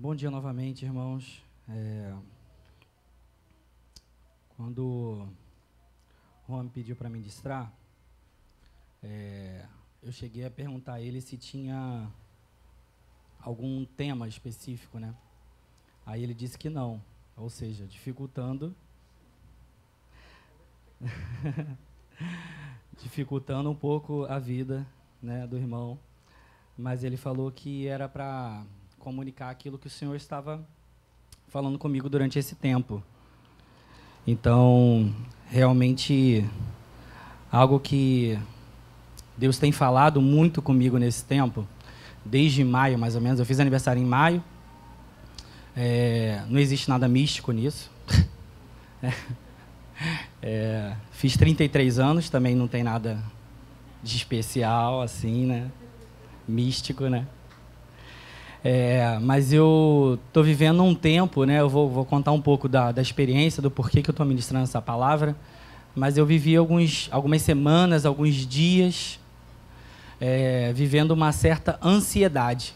Bom dia novamente, irmãos. É... Quando o Juan pediu para ministrar, é... eu cheguei a perguntar a ele se tinha algum tema específico, né? Aí ele disse que não, ou seja, dificultando dificultando um pouco a vida, né, do irmão. Mas ele falou que era para comunicar aquilo que o Senhor estava falando comigo durante esse tempo. Então, realmente algo que Deus tem falado muito comigo nesse tempo, desde maio mais ou menos. Eu fiz aniversário em maio. É, não existe nada místico nisso. é, fiz 33 anos, também não tem nada de especial, assim, né? Místico, né? É, mas eu estou vivendo um tempo, né? Eu vou, vou contar um pouco da, da experiência, do porquê que eu estou ministrando essa palavra. Mas eu vivi alguns, algumas semanas, alguns dias, é, vivendo uma certa ansiedade.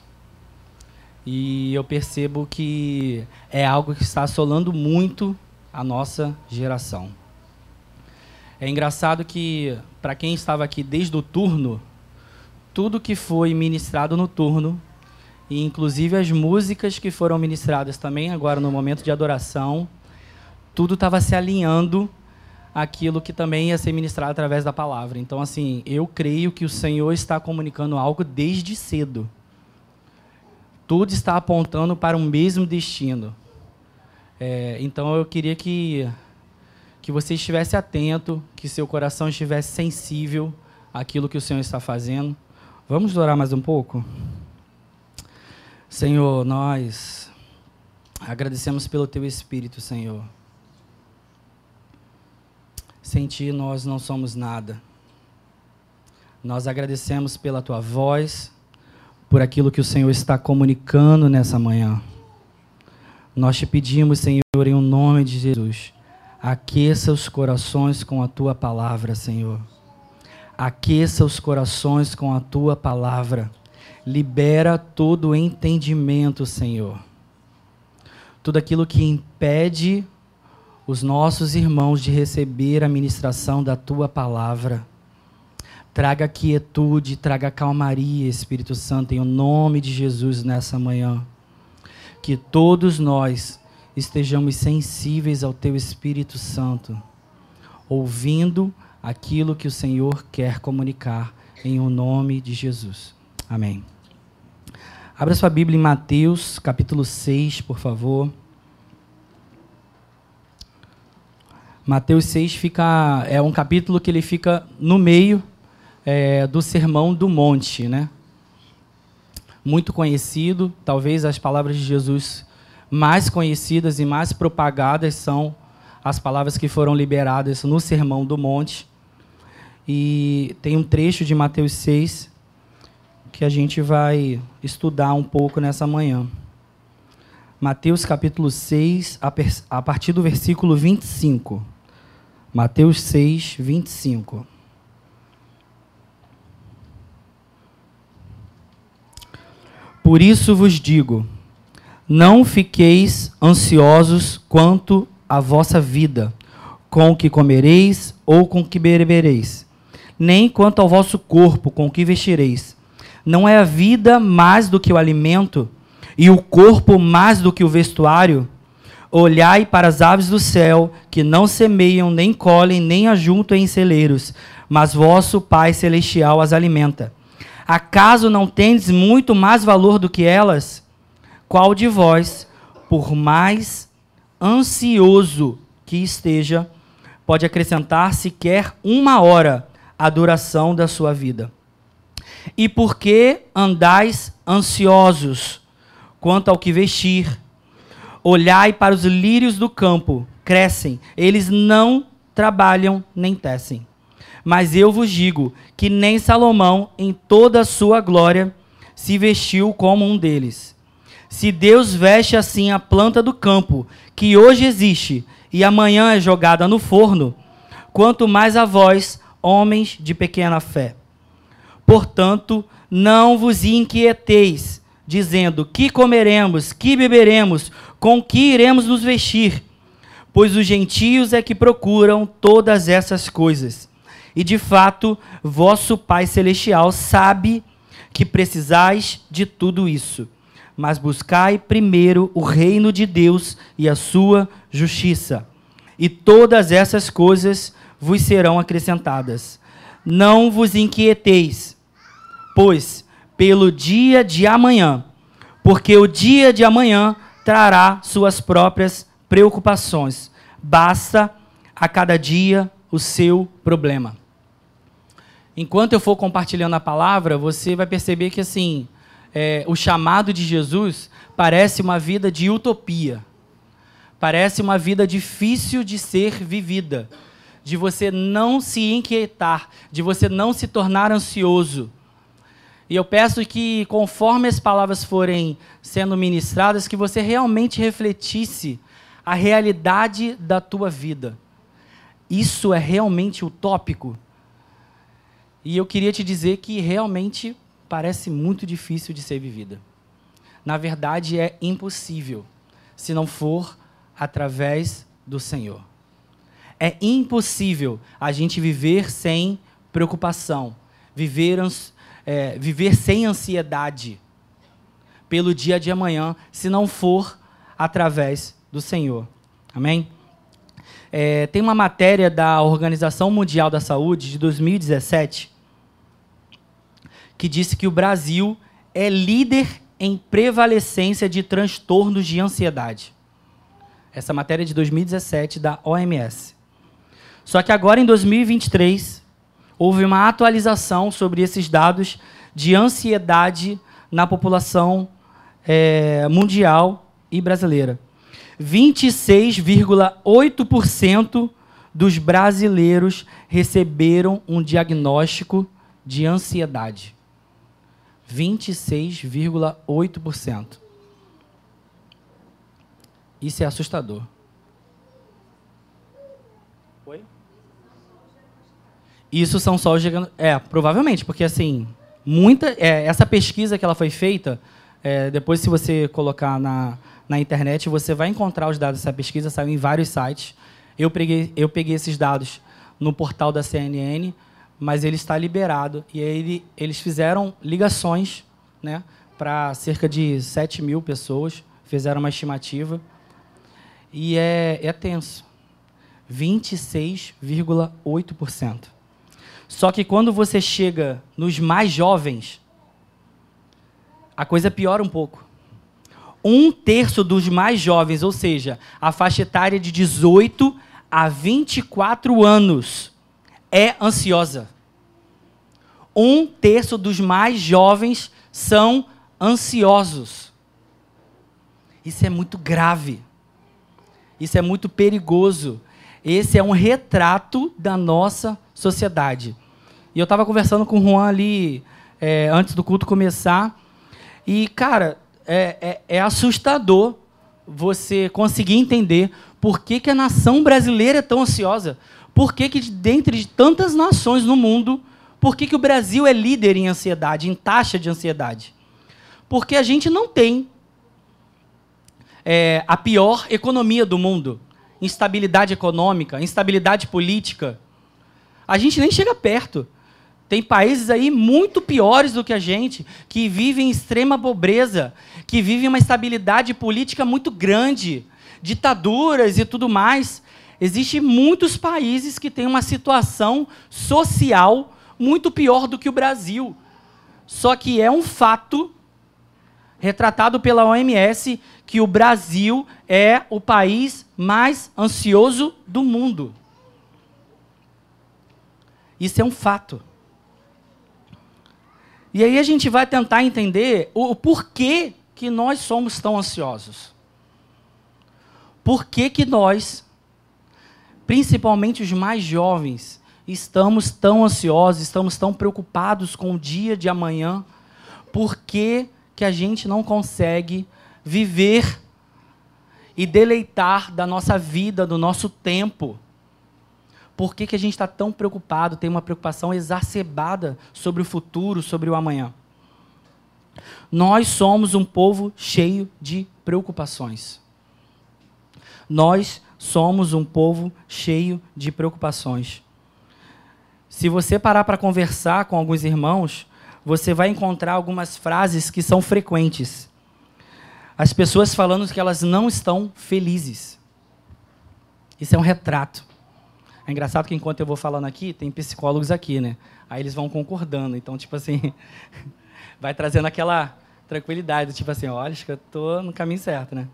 E eu percebo que é algo que está assolando muito a nossa geração. É engraçado que, para quem estava aqui desde o turno, tudo que foi ministrado no turno e inclusive as músicas que foram ministradas também agora no momento de adoração, tudo estava se alinhando aquilo que também ia ser ministrado através da palavra. Então, assim, eu creio que o Senhor está comunicando algo desde cedo. Tudo está apontando para o mesmo destino. É, então, eu queria que, que você estivesse atento, que seu coração estivesse sensível àquilo que o Senhor está fazendo. Vamos orar mais um pouco? Senhor, nós agradecemos pelo Teu Espírito, Senhor. Sem Ti nós não somos nada. Nós agradecemos pela Tua voz, por aquilo que o Senhor está comunicando nessa manhã. Nós te pedimos, Senhor, em nome de Jesus, aqueça os corações com a Tua palavra, Senhor. Aqueça os corações com a Tua palavra libera todo o entendimento, Senhor. Tudo aquilo que impede os nossos irmãos de receber a ministração da tua palavra. Traga quietude, traga calmaria, Espírito Santo, em nome de Jesus nessa manhã. Que todos nós estejamos sensíveis ao teu Espírito Santo, ouvindo aquilo que o Senhor quer comunicar, em o nome de Jesus. Amém. Abra sua Bíblia em Mateus, capítulo 6, por favor. Mateus 6 fica, é um capítulo que ele fica no meio é, do Sermão do Monte, né? Muito conhecido, talvez as palavras de Jesus mais conhecidas e mais propagadas são as palavras que foram liberadas no Sermão do Monte. E tem um trecho de Mateus 6 que a gente vai estudar um pouco nessa manhã. Mateus capítulo 6, a partir do versículo 25. Mateus 6, 25. Por isso vos digo: não fiqueis ansiosos quanto à vossa vida, com o que comereis ou com o que bebereis, nem quanto ao vosso corpo, com o que vestireis. Não é a vida mais do que o alimento e o corpo mais do que o vestuário? Olhai para as aves do céu, que não semeiam, nem colhem, nem ajuntam em celeiros, mas vosso Pai celestial as alimenta. Acaso não tendes muito mais valor do que elas? Qual de vós, por mais ansioso que esteja, pode acrescentar sequer uma hora à duração da sua vida? E por que andais ansiosos quanto ao que vestir? Olhai para os lírios do campo, crescem, eles não trabalham nem tecem. Mas eu vos digo que nem Salomão, em toda a sua glória, se vestiu como um deles. Se Deus veste assim a planta do campo, que hoje existe e amanhã é jogada no forno, quanto mais a vós, homens de pequena fé. Portanto, não vos inquieteis, dizendo: Que comeremos, que beberemos, com que iremos nos vestir? Pois os gentios é que procuram todas essas coisas. E de fato, vosso Pai Celestial sabe que precisais de tudo isso. Mas buscai primeiro o reino de Deus e a sua justiça, e todas essas coisas vos serão acrescentadas. Não vos inquieteis, pois pelo dia de amanhã, porque o dia de amanhã trará suas próprias preocupações. Basta a cada dia o seu problema. Enquanto eu for compartilhando a palavra, você vai perceber que assim é, o chamado de Jesus parece uma vida de utopia, parece uma vida difícil de ser vivida, de você não se inquietar, de você não se tornar ansioso. E eu peço que, conforme as palavras forem sendo ministradas, que você realmente refletisse a realidade da tua vida. Isso é realmente utópico? E eu queria te dizer que realmente parece muito difícil de ser vivida. Na verdade, é impossível, se não for através do Senhor. É impossível a gente viver sem preocupação, viver, é, viver sem ansiedade pelo dia de amanhã, se não for através do Senhor. Amém? É, tem uma matéria da Organização Mundial da Saúde de 2017 que disse que o Brasil é líder em prevalecência de transtornos de ansiedade. Essa matéria é de 2017 da OMS. Só que agora em 2023 houve uma atualização sobre esses dados de ansiedade na população é, mundial e brasileira. 26,8% dos brasileiros receberam um diagnóstico de ansiedade. 26,8%. Isso é assustador. Isso são só os É, provavelmente, porque assim, muita. É, essa pesquisa que ela foi feita, é, depois se você colocar na, na internet, você vai encontrar os dados dessa pesquisa, saiu em vários sites. Eu peguei, eu peguei esses dados no portal da CNN mas ele está liberado. E aí eles fizeram ligações né, para cerca de 7 mil pessoas, fizeram uma estimativa. E é, é tenso. 26,8%. Só que quando você chega nos mais jovens, a coisa piora um pouco. Um terço dos mais jovens, ou seja, a faixa etária de 18 a 24 anos, é ansiosa. Um terço dos mais jovens são ansiosos. Isso é muito grave. Isso é muito perigoso. Esse é um retrato da nossa sociedade. E eu estava conversando com o Juan ali é, antes do culto começar. E, cara, é, é, é, assustador você conseguir entender por que, que a nação brasileira é tão ansiosa. Por que, que dentre de tantas nações no mundo, por que, que o Brasil é líder em ansiedade, em taxa de ansiedade? Porque a gente não tem é, a pior economia do mundo. Instabilidade econômica, instabilidade política. A gente nem chega perto. Tem países aí muito piores do que a gente, que vivem em extrema pobreza, que vivem uma estabilidade política muito grande, ditaduras e tudo mais. Existem muitos países que têm uma situação social muito pior do que o Brasil. Só que é um fato retratado pela OMS que o Brasil é o país mais ansioso do mundo. Isso é um fato. E aí a gente vai tentar entender o, porquê que nós somos tão ansiosos. Por que, que nós principalmente os mais jovens, estamos tão ansiosos, estamos tão preocupados com o dia de amanhã, por que, que a gente não consegue viver e deleitar da nossa vida, do nosso tempo? Por que, que a gente está tão preocupado, tem uma preocupação exacerbada sobre o futuro, sobre o amanhã? Nós somos um povo cheio de preocupações. Nós somos um povo cheio de preocupações. Se você parar para conversar com alguns irmãos, você vai encontrar algumas frases que são frequentes. As pessoas falando que elas não estão felizes. Isso é um retrato. É engraçado que enquanto eu vou falando aqui, tem psicólogos aqui, né? Aí eles vão concordando. Então, tipo assim, vai trazendo aquela tranquilidade, tipo assim, olha, acho que eu estou no caminho certo, né?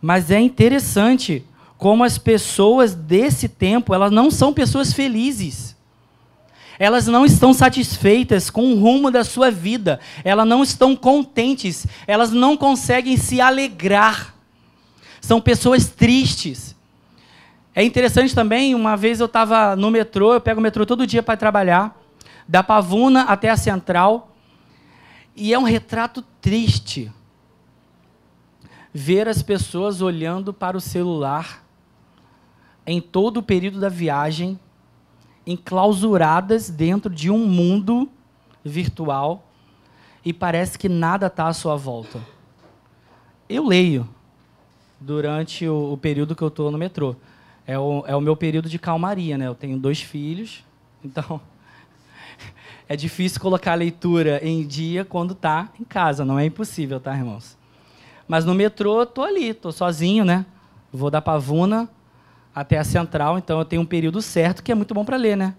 Mas é interessante como as pessoas desse tempo, elas não são pessoas felizes. Elas não estão satisfeitas com o rumo da sua vida. Elas não estão contentes. Elas não conseguem se alegrar. São pessoas tristes. É interessante também, uma vez eu estava no metrô, eu pego o metrô todo dia para trabalhar, da Pavuna até a Central, e é um retrato triste ver as pessoas olhando para o celular em todo o período da viagem, enclausuradas dentro de um mundo virtual e parece que nada está à sua volta. Eu leio durante o, período que eu estou no metrô. É o, é o meu período de calmaria, né? Eu tenho dois filhos, então é difícil colocar a leitura em dia quando está em casa. Não é impossível, tá, irmãos? Mas no metrô, estou ali, estou sozinho, né? Vou da Pavuna até a Central, então eu tenho um período certo que é muito bom para ler, né?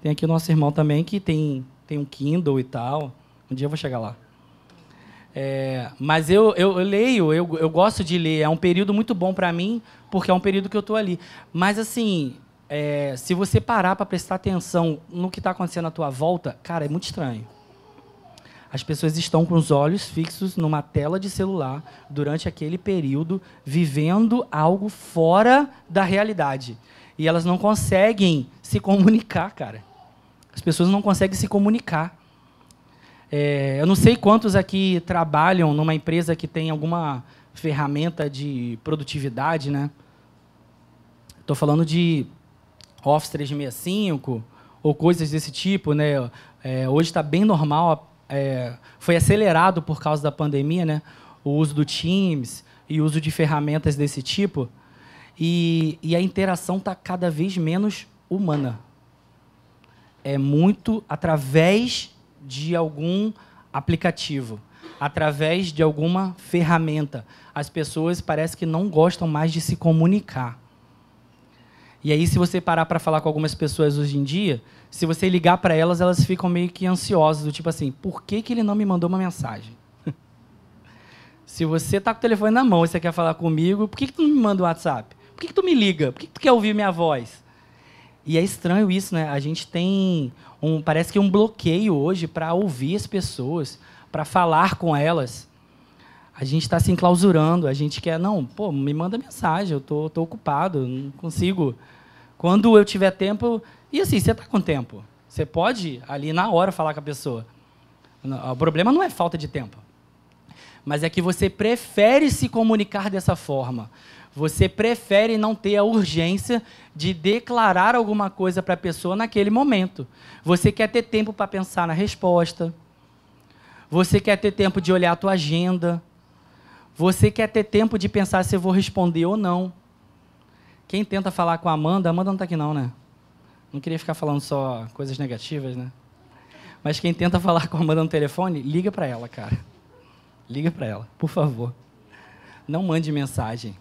Tem aqui o nosso irmão também que tem, tem um Kindle e tal. Um dia eu vou chegar lá. É, mas eu, eu, eu leio, eu, eu gosto de ler. É um período muito bom para mim, porque é um período que eu estou ali. Mas, assim, é, se você parar para prestar atenção no que está acontecendo à tua volta, cara, é muito estranho. As pessoas estão com os olhos fixos numa tela de celular durante aquele período, vivendo algo fora da realidade. E elas não conseguem se comunicar, cara. As pessoas não conseguem se comunicar. É, eu não sei quantos aqui trabalham numa empresa que tem alguma ferramenta de produtividade, né? Estou falando de Office 365 ou coisas desse tipo, né? É, hoje está bem normal é, foi acelerado por causa da pandemia, né? O uso do Teams e o uso de ferramentas desse tipo. E, e a interação está cada vez menos humana. É muito através de algum aplicativo, através de alguma ferramenta. As pessoas parece que não gostam mais de se comunicar. E aí, se você parar para falar com algumas pessoas hoje em dia, se você ligar para elas, elas ficam meio que ansiosas, do tipo assim, por que, que ele não me mandou uma mensagem? se você está com o telefone na mão e você quer falar comigo, por que, que tu não me manda um WhatsApp? Por que, que tu me liga? Por que, que tu quer ouvir minha voz? E é estranho isso, né? A gente tem um, parece que um bloqueio hoje para ouvir as pessoas, para falar com elas. A gente está se enclausurando, a gente quer, não, pô, me manda mensagem, eu tô, tô ocupado, não consigo quando eu tiver tempo. E assim, você está com tempo. Você pode ali na hora falar com a pessoa. O problema não é falta de tempo. Mas é que você prefere se comunicar dessa forma. Você prefere não ter a urgência de declarar alguma coisa para a pessoa naquele momento. Você quer ter tempo para pensar na resposta. Você quer ter tempo de olhar a tua agenda. Você quer ter tempo de pensar se eu vou responder ou não. Quem tenta falar com a Amanda, Amanda não está aqui não, né? Não queria ficar falando só coisas negativas, né? Mas quem tenta falar com a Amanda no telefone, liga para ela, cara. Liga para ela, por favor. Não mande mensagem.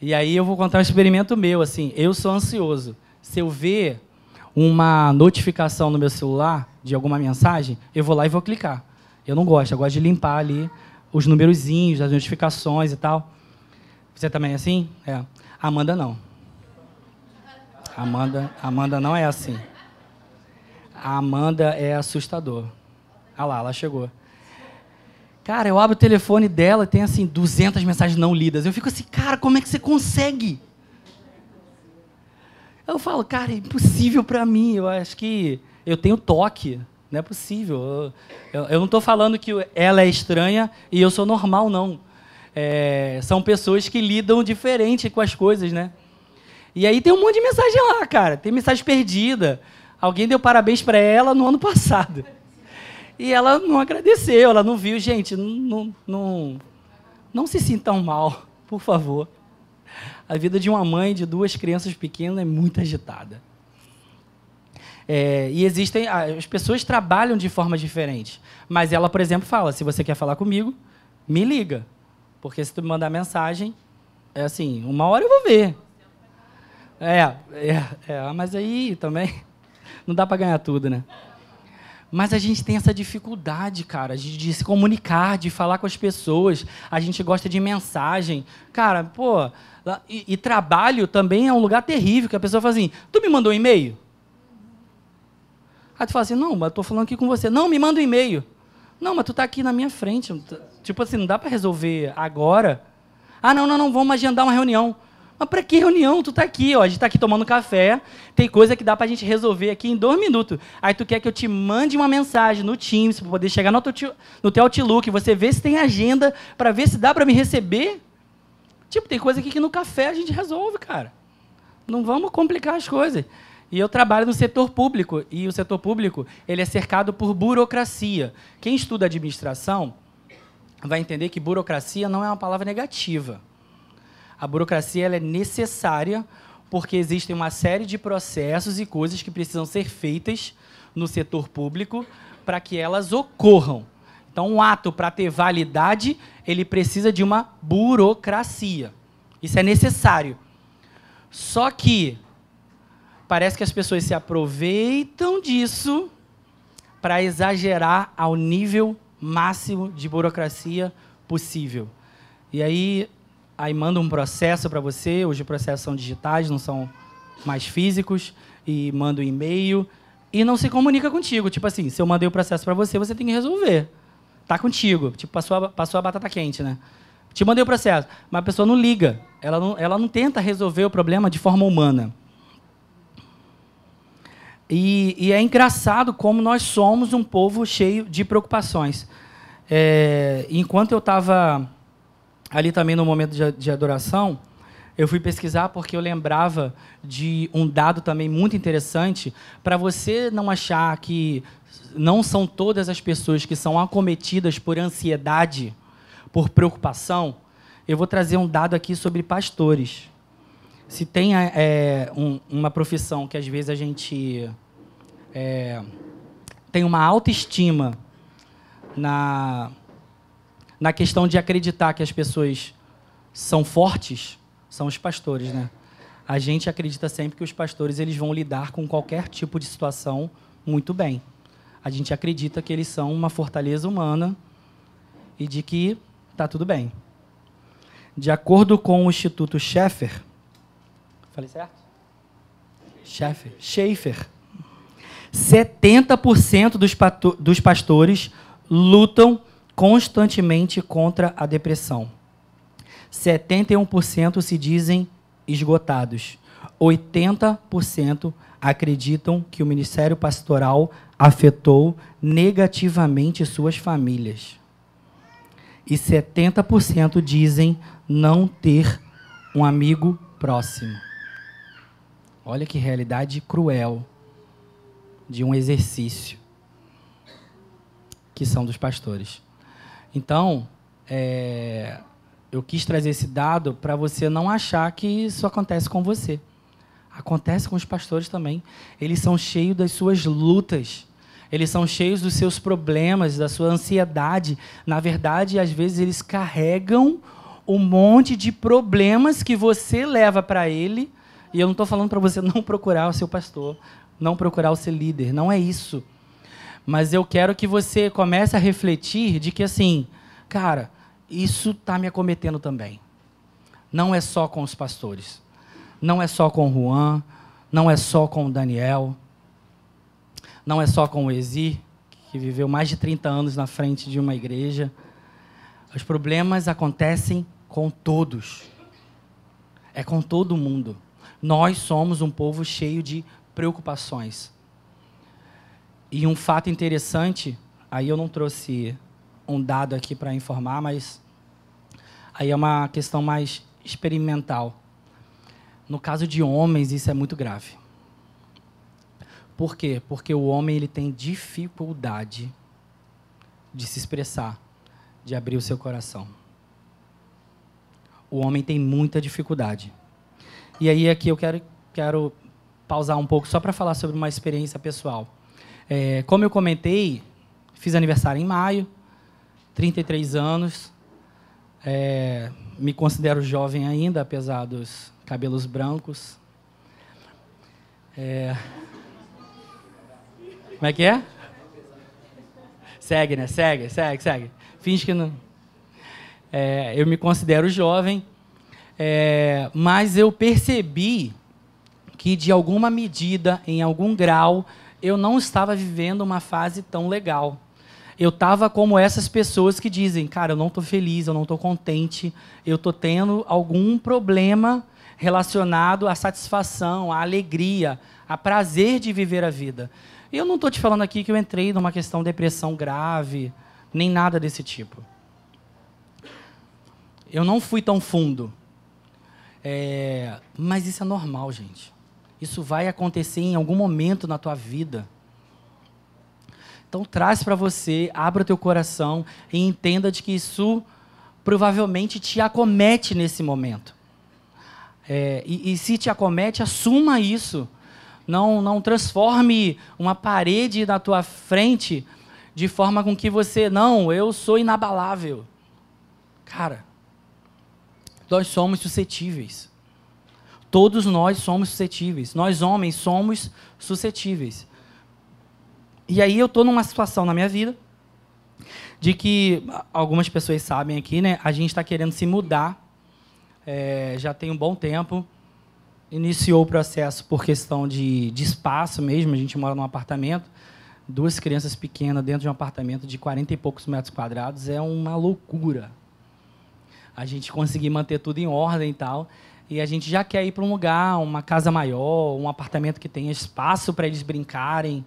E aí eu vou contar um experimento meu, assim, eu sou ansioso. Se eu ver uma notificação no meu celular de alguma mensagem, eu vou lá e vou clicar. Eu não gosto, eu gosto de limpar ali os numerozinhos, as notificações e tal. Você também é assim? É. Amanda não. Amanda, Amanda não é assim. A Amanda é assustador. Ah lá, ela chegou. Cara, eu abro o telefone dela tem assim 200 mensagens não lidas. Eu fico assim, cara, como é que você consegue? Eu falo, cara, é impossível para mim. Eu acho que eu tenho toque. Não é possível. Eu, eu não estou falando que ela é estranha e eu sou normal, não é, são pessoas que lidam diferente com as coisas, né? E aí tem um monte de mensagem lá, cara. Tem mensagem perdida. Alguém deu parabéns para ela no ano passado. E ela não agradeceu, ela não viu. Gente, não, não, não, se sintam mal, por favor. A vida de uma mãe de duas crianças pequenas é muito agitada. É, e existem. As pessoas trabalham de forma diferente. Mas ela, por exemplo, fala: se você quer falar comigo, me liga. Porque se tu me mandar mensagem, é assim, uma hora eu vou ver. É, é, é mas aí também não dá para ganhar tudo, né? Mas a gente tem essa dificuldade, cara, de, de, se comunicar, de falar com as pessoas. A gente gosta de mensagem. Cara, pô, e, e trabalho também é um lugar terrível, que a pessoa fala assim, tu me mandou um e-mail? Aí tu fala assim, não, mas tô falando aqui com você. Não, me manda um e-mail. Não, mas tu tá aqui na minha frente. Tipo assim, não dá para resolver agora. Ah, não, não, não, vamos agendar uma reunião. Mas para que reunião? Tu tá aqui, ó. A gente tá aqui tomando café. Tem coisa que dá pra gente resolver aqui em dois minutos. Aí tu quer que eu te mande uma mensagem no Teams para poder chegar no teu, no teu Outlook, você vê se tem agenda para ver se dá para me receber. Tipo, tem coisa aqui que no café a gente resolve, cara. Não vamos complicar as coisas. E eu trabalho no setor público, e o setor público ele é cercado por burocracia. Quem estuda administração vai entender que burocracia não é uma palavra negativa. A burocracia ela é necessária porque existem uma série de processos e coisas que precisam ser feitas no setor público para que elas ocorram. Então, um ato para ter validade, ele precisa de uma burocracia. Isso é necessário. Só que parece que as pessoas se aproveitam disso para exagerar ao nível máximo de burocracia possível. E aí, aí manda um processo para você, hoje os processos são digitais, não são mais físicos, e manda um e-mail e não se comunica contigo. Tipo assim, se eu mandei o processo para você, você tem que resolver. Tá contigo. Tipo, passou a, passou a batata quente, né? Te mandei o processo, mas a pessoa não liga. Ela não, ela não tenta resolver o problema de forma humana. E, e, é engraçado como nós somos um povo cheio de preocupações. É, enquanto eu estava ali também no momento de, de, adoração, eu fui pesquisar porque eu lembrava de um dado também muito interessante para você não achar que não são todas as pessoas que são acometidas por ansiedade, por preocupação. Eu vou trazer um dado aqui sobre pastores. Se tem é, um, uma profissão que às vezes a gente é, tem uma autoestima na, na questão de acreditar que as pessoas são fortes, são os pastores, né? A gente acredita sempre que os pastores eles vão lidar com qualquer tipo de situação muito bem. A gente acredita que eles são uma fortaleza humana e de que está tudo bem. De acordo com o Instituto Schaeffer, falei certo? Schaeffer, Schaeffer 70% dos, dos pastores lutam constantemente contra a depressão. 71% se dizem esgotados. 80% acreditam que o ministério pastoral afetou negativamente suas famílias. E 70% dizem não ter um amigo próximo. Olha que realidade cruel de um exercício que são dos pastores. Então, é, eu quis trazer esse dado para você não achar que isso acontece com você. Acontece com os pastores também. Eles são cheios das suas lutas. Eles são cheios dos seus problemas, da sua ansiedade. Na verdade, às vezes eles carregam um monte de problemas que você leva para ele. E eu não estou falando para você não procurar o seu pastor, não procurar o seu líder. Não é isso. Mas eu quero que você comece a refletir de que, assim, cara, isso está me acometendo também. Não é só com os pastores. Não é só com o Juan. Não é só com o Daniel. Não é só com o Ezi, que viveu mais de 30 anos na frente de uma igreja. Os problemas acontecem com todos. É com todo mundo. Nós somos um povo cheio de preocupações. E um fato interessante, aí eu não trouxe um dado aqui para informar, mas aí é uma questão mais experimental. No caso de homens, isso é muito grave. Por quê? Porque o homem ele tem dificuldade de se expressar, de abrir o seu coração. O homem tem muita dificuldade. E aí aqui eu quero, quero pausar um pouco só para falar sobre uma experiência pessoal. É, como eu comentei, fiz aniversário em maio, 33 anos. É, me considero jovem ainda, apesar dos cabelos brancos. É... Como é que é? Segue, né? Segue, segue, segue. Finge que não. É, eu me considero jovem, é, mas eu percebi que, de alguma medida, em algum grau, eu não estava vivendo uma fase tão legal. Eu estava como essas pessoas que dizem, cara, eu não estou feliz, eu não estou contente, eu estou tendo algum problema relacionado à satisfação, à alegria, a prazer de viver a vida. Eu não estou te falando aqui que eu entrei numa questão de depressão grave, nem nada desse tipo. Eu não fui tão fundo. É, mas isso é normal, gente. Isso vai acontecer em algum momento na tua vida. Então traz para você, abra o teu coração e entenda de que isso provavelmente te acomete nesse momento. É, e, e, se te acomete, assuma isso. Não, não transforme uma parede na tua frente de forma com que você, não, eu sou inabalável. Cara, nós somos suscetíveis. Todos nós somos suscetíveis. Nós, homens, somos suscetíveis. E aí eu estou numa situação na minha vida de que algumas pessoas sabem aqui, né? A gente está querendo se mudar. É, já tem um bom tempo. Iniciou o processo por questão de, de espaço mesmo. A gente mora num apartamento. Duas crianças pequenas dentro de um apartamento de 40 e poucos metros quadrados é uma loucura. A gente conseguir manter tudo em ordem e tal e a gente já quer ir para um lugar, uma casa maior, um apartamento que tenha espaço para eles brincarem,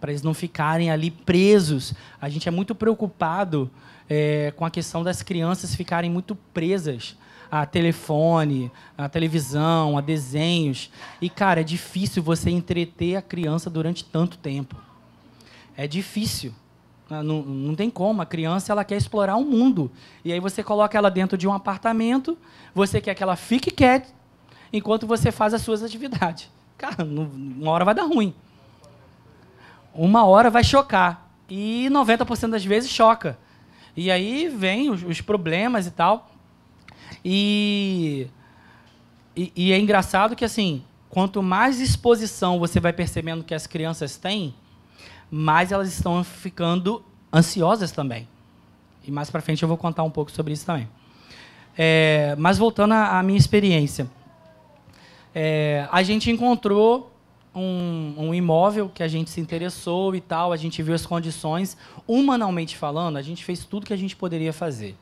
para eles não ficarem ali presos. A gente é muito preocupado é, com a questão das crianças ficarem muito presas a telefone, a televisão, a desenhos. E, cara, é difícil você entreter a criança durante tanto tempo. É difícil. Não, não tem como. A criança ela quer explorar o mundo. E aí você coloca ela dentro de um apartamento, você quer que ela fique quieta enquanto você faz as suas atividades. Cara, uma hora vai dar ruim. Uma hora vai chocar. E 90% das vezes choca. E aí vem os, os problemas e tal. E, e, e é engraçado que, assim, quanto mais exposição você vai percebendo que as crianças têm, mais elas estão ficando ansiosas também. E mais para frente eu vou contar um pouco sobre isso também. É, mas voltando à, à minha experiência, é, a gente encontrou um, um, imóvel que a gente se interessou e tal, a gente viu as condições. Humanamente falando, a gente fez tudo que a gente poderia fazer.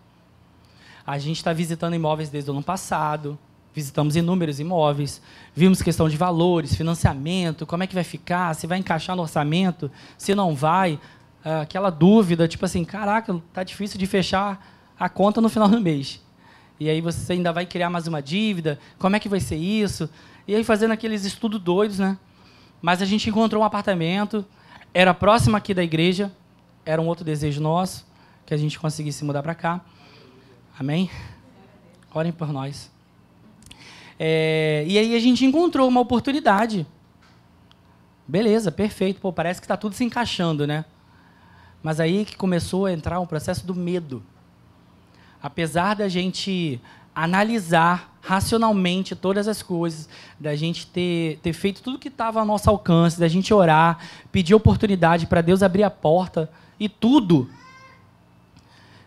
A gente está visitando imóveis desde o ano passado, visitamos inúmeros imóveis, vimos questão de valores, financiamento, como é que vai ficar, se vai encaixar no orçamento, se não vai, é, aquela dúvida, tipo assim, caraca, tá difícil de fechar a conta no final do mês. E aí você ainda vai criar mais uma dívida, como é que vai ser isso? E aí fazendo aqueles estudos doidos, né? Mas a gente encontrou um apartamento, era próximo aqui da igreja, era um outro desejo nosso, que a gente conseguisse mudar para cá. Amém? Orem por nós. É, e aí a gente encontrou uma oportunidade. Beleza, perfeito. Pô, parece que está tudo se encaixando, né? Mas aí que começou a entrar um processo do medo. Apesar da gente analisar racionalmente todas as coisas, da gente ter, ter feito tudo que estava ao nosso alcance, da gente orar, pedir oportunidade para Deus abrir a porta e tudo,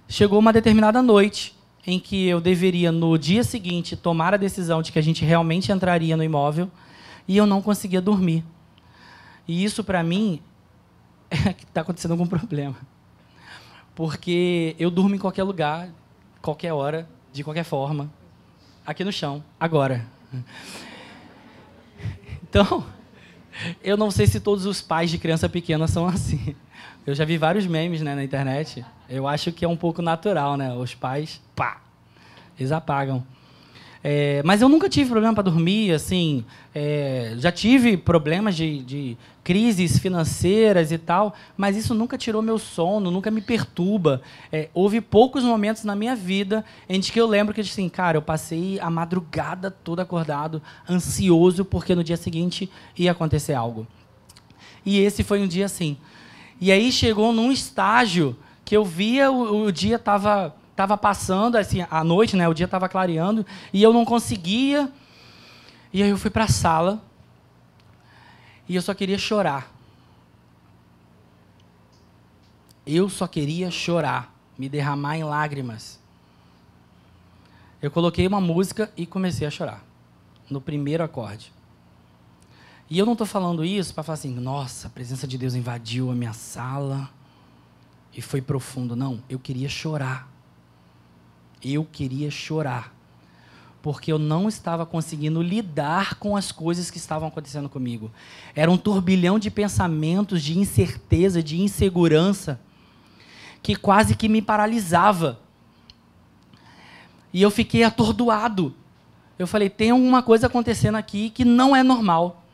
chegou uma determinada noite em que eu deveria, no dia seguinte, tomar a decisão de que a gente realmente entraria no imóvel e eu não conseguia dormir. E isso, para mim, está acontecendo algum problema. Porque eu durmo em qualquer lugar, qualquer hora, de qualquer forma, aqui no chão, agora. Então, eu não sei se todos os pais de criança pequena são assim. Eu já vi vários memes né, na internet. Eu acho que é um pouco natural, né? Os pais, pá, eles apagam. É, mas eu nunca tive problema para dormir, assim. É, já tive problemas de, de, crises financeiras e tal, mas isso nunca tirou meu sono, nunca me perturba. É, houve poucos momentos na minha vida em que eu lembro que, assim, cara, eu passei a madrugada toda acordado, ansioso, porque no dia seguinte ia acontecer algo. E esse foi um dia assim. E aí chegou num estágio que eu via o, o dia estava estava passando, assim, a noite, né? O dia estava clareando e eu não conseguia. E aí eu fui para a sala e eu só queria chorar. Eu só queria chorar, me derramar em lágrimas. Eu coloquei uma música e comecei a chorar no primeiro acorde. E eu não estou falando isso para falar assim, nossa, a presença de Deus invadiu a minha sala e foi profundo. Não, eu queria chorar. Eu queria chorar. Porque eu não estava conseguindo lidar com as coisas que estavam acontecendo comigo. Era um turbilhão de pensamentos, de incerteza, de insegurança, que quase que me paralisava. E eu fiquei atordoado. Eu falei: tem alguma coisa acontecendo aqui que não é normal.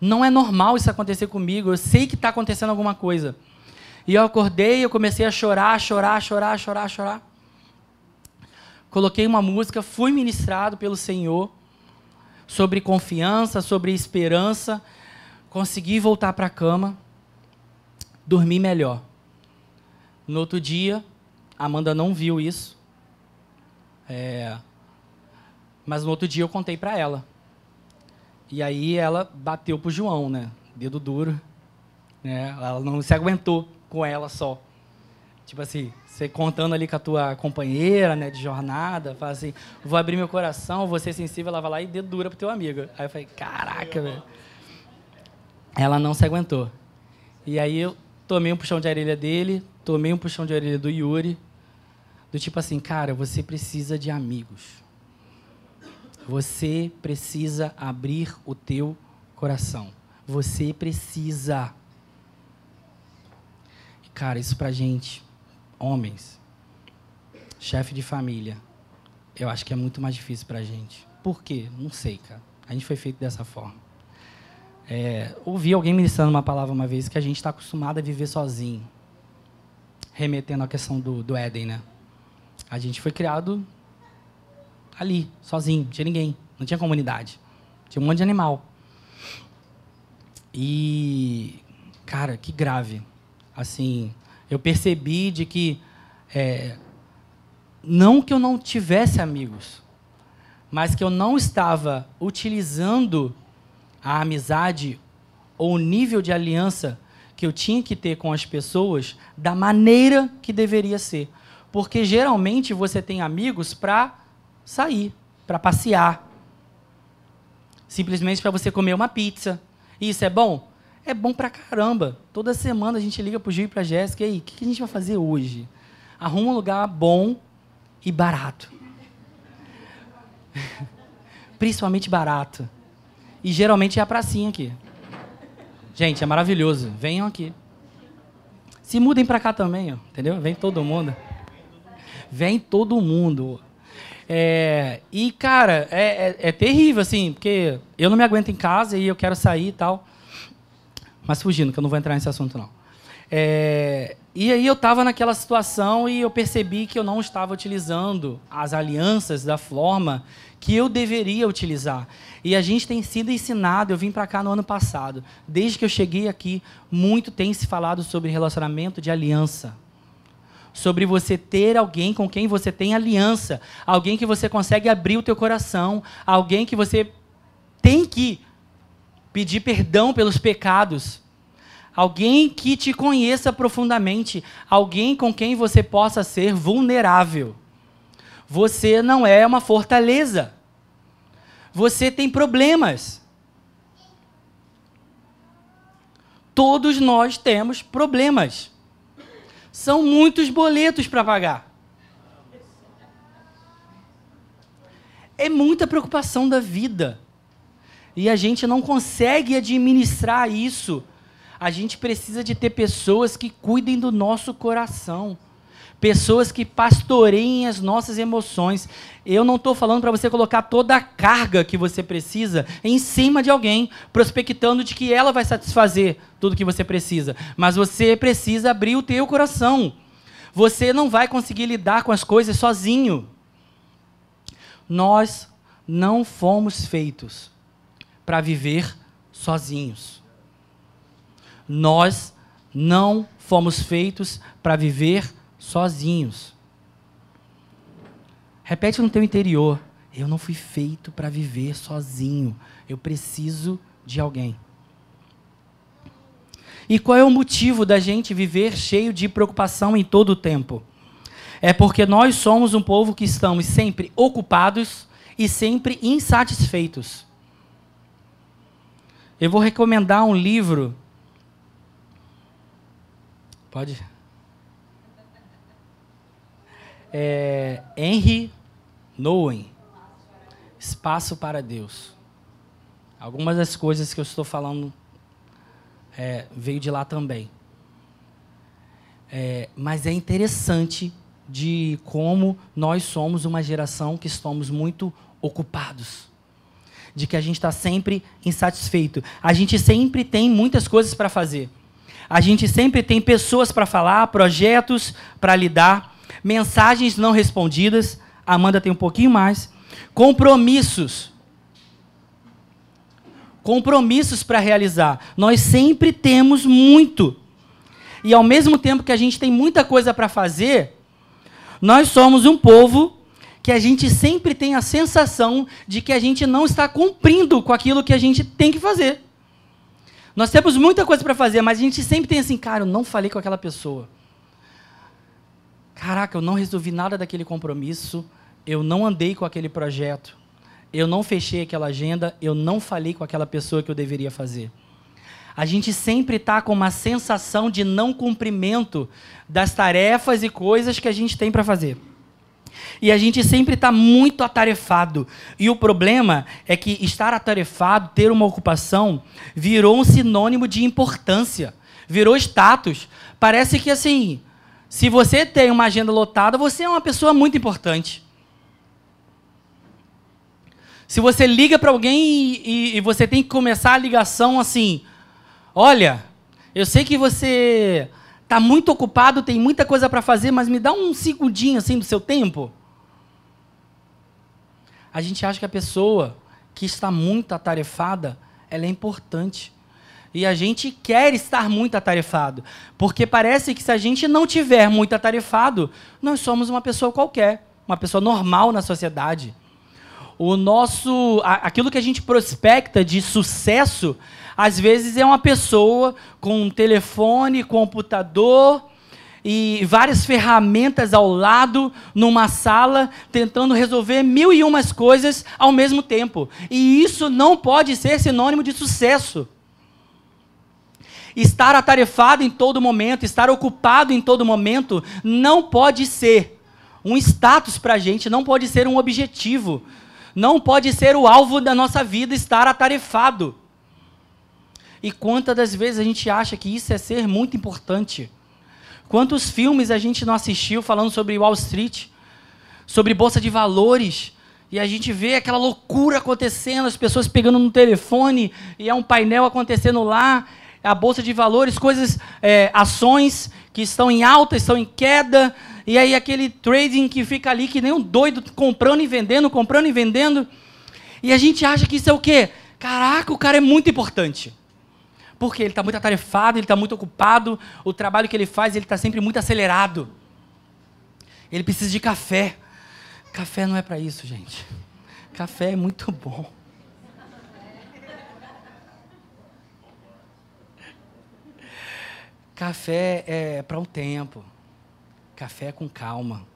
Não é normal isso acontecer comigo. Eu sei que está acontecendo alguma coisa. E eu acordei, eu comecei a chorar, chorar, chorar, chorar, chorar coloquei uma música, fui ministrado pelo Senhor sobre confiança, sobre esperança, consegui voltar para a cama, dormi melhor. No outro dia, Amanda não viu isso, é, mas no outro dia eu contei para ela. E aí ela bateu pro João, né? Dedo duro. Né? Ela não se aguentou com ela só. Tipo assim, você contando ali com a tua companheira, né, de jornada, fala assim, vou abrir meu coração, ser sensível, ela vai lá e dedo dura pro teu amigo. Aí eu falei, caraca, velho. Ela não se aguentou. E aí eu tomei um puxão de orelha dele, tomei um puxão de orelha do Yuri, do tipo assim, cara, você precisa de amigos. Você precisa abrir o teu coração. Você precisa. Cara, isso pra gente homens, chefe de família, eu acho que é muito mais difícil para a gente. Por quê? Não sei, cara. A gente foi feito dessa forma. É, ouvi alguém ministrando uma palavra uma vez que a gente está acostumado a viver sozinho, remetendo à questão do, do Éden, né? A gente foi criado ali, sozinho, não tinha ninguém, não tinha comunidade, tinha um monte de animal. E, cara, que grave. Assim, eu percebi de que é, não que eu não tivesse amigos, mas que eu não estava utilizando a amizade ou o nível de aliança que eu tinha que ter com as pessoas da maneira que deveria ser. Porque geralmente você tem amigos para sair, para passear. Simplesmente para você comer uma pizza. Isso é bom? É bom pra caramba. Toda semana a gente liga pro Gil e pra Jéssica, e aí, o que a gente vai fazer hoje? Arruma um lugar bom e barato. Principalmente barato. E geralmente é a pracinha aqui. Gente, é maravilhoso. Venham aqui. Se mudem para cá também, ó, entendeu? Vem todo mundo. Vem todo mundo. É, e, cara, é, é, é terrível, assim, porque eu não me aguento em casa e eu quero sair e tal. Mas fugindo, que eu não vou entrar nesse assunto, não. É, e aí eu estava naquela situação e eu percebi que eu não estava utilizando as alianças da forma que eu deveria utilizar. E a gente tem sido ensinado, eu vim para cá no ano passado, desde que eu cheguei aqui, muito tem se falado sobre relacionamento de aliança. Sobre você ter alguém com quem você tem aliança, alguém que você consegue abrir o teu coração, alguém que você tem que pedir perdão pelos pecados. Alguém que te conheça profundamente, alguém com quem você possa ser vulnerável. Você não é uma fortaleza. Você tem problemas. Todos nós temos problemas. São muitos boletos para pagar. É muita preocupação da vida e a gente não consegue administrar isso. A gente precisa de ter pessoas que cuidem do nosso coração, pessoas que pastoreiem as nossas emoções. Eu não estou falando para você colocar toda a carga que você precisa em cima de alguém, prospectando de que ela vai satisfazer tudo que você precisa. Mas você precisa abrir o teu coração. Você não vai conseguir lidar com as coisas sozinho. Nós não fomos feitos para viver sozinhos. Nós não fomos feitos para viver sozinhos. Repete no teu interior: eu não fui feito para viver sozinho. Eu preciso de alguém. E qual é o motivo da gente viver cheio de preocupação em todo o tempo? É porque nós somos um povo que estamos sempre ocupados e sempre insatisfeitos. Eu vou recomendar um livro. Pode? É, Henry Nouwen, Espaço para Deus. Algumas das coisas que eu estou falando é, veio de lá também. É, mas é interessante de como nós somos uma geração que estamos muito ocupados. De que a gente está sempre insatisfeito. A gente sempre tem muitas coisas para fazer. A gente sempre tem pessoas para falar, projetos para lidar, mensagens não respondidas. Amanda tem um pouquinho mais. Compromissos. Compromissos para realizar. Nós sempre temos muito. E ao mesmo tempo que a gente tem muita coisa para fazer, nós somos um povo que a gente sempre tem a sensação de que a gente não está cumprindo com aquilo que a gente tem que fazer. Nós temos muita coisa para fazer, mas a gente sempre tem assim, cara, eu não falei com aquela pessoa. Caraca, eu não resolvi nada daquele compromisso, eu não andei com aquele projeto, eu não fechei aquela agenda, eu não falei com aquela pessoa que eu deveria fazer a gente sempre está com uma sensação de não cumprimento das tarefas e coisas que a gente tem para fazer. E a gente sempre está muito atarefado. E o problema é que estar atarefado, ter uma ocupação, virou um sinônimo de importância, virou status. Parece que assim, se você tem uma agenda lotada, você é uma pessoa muito importante. Se você liga para alguém e, e, e, você tem que começar a ligação assim, Olha, eu sei que você está muito ocupado, tem muita coisa para fazer, mas me dá um segundinho assim do seu tempo. A gente acha que a pessoa que está muito atarefada, ela é importante. E a gente quer estar muito atarefado. Porque parece que se a gente não tiver muito atarefado, nós somos uma pessoa qualquer, uma pessoa normal na sociedade. O nosso, aquilo que a gente prospecta de sucesso, às vezes é uma pessoa com um telefone, computador e várias ferramentas ao lado, numa sala, tentando resolver mil e umas coisas ao mesmo tempo. E isso não pode ser sinônimo de sucesso. Estar atarefado em todo momento, estar ocupado em todo momento, não pode ser um status para a gente, não pode ser um objetivo, não pode ser o alvo da nossa vida estar atarefado. E quantas das vezes a gente acha que isso é ser muito importante? Quantos filmes a gente não assistiu falando sobre Wall Street, sobre bolsa de valores, e a gente vê aquela loucura acontecendo, as pessoas pegando no telefone, e é um painel acontecendo lá, a bolsa de valores, coisas, é, ações que estão em alta, estão em queda, e aí aquele trading que fica ali que nem um doido comprando e vendendo, comprando e vendendo. E a gente acha que isso é o quê? Caraca, o cara é muito importante. Porque ele está muito atarefado, ele está muito ocupado, o trabalho que ele faz, ele está sempre muito acelerado. Ele precisa de café. Café não é para isso, gente. Café é muito bom. Café é para um tempo. Café é com calma.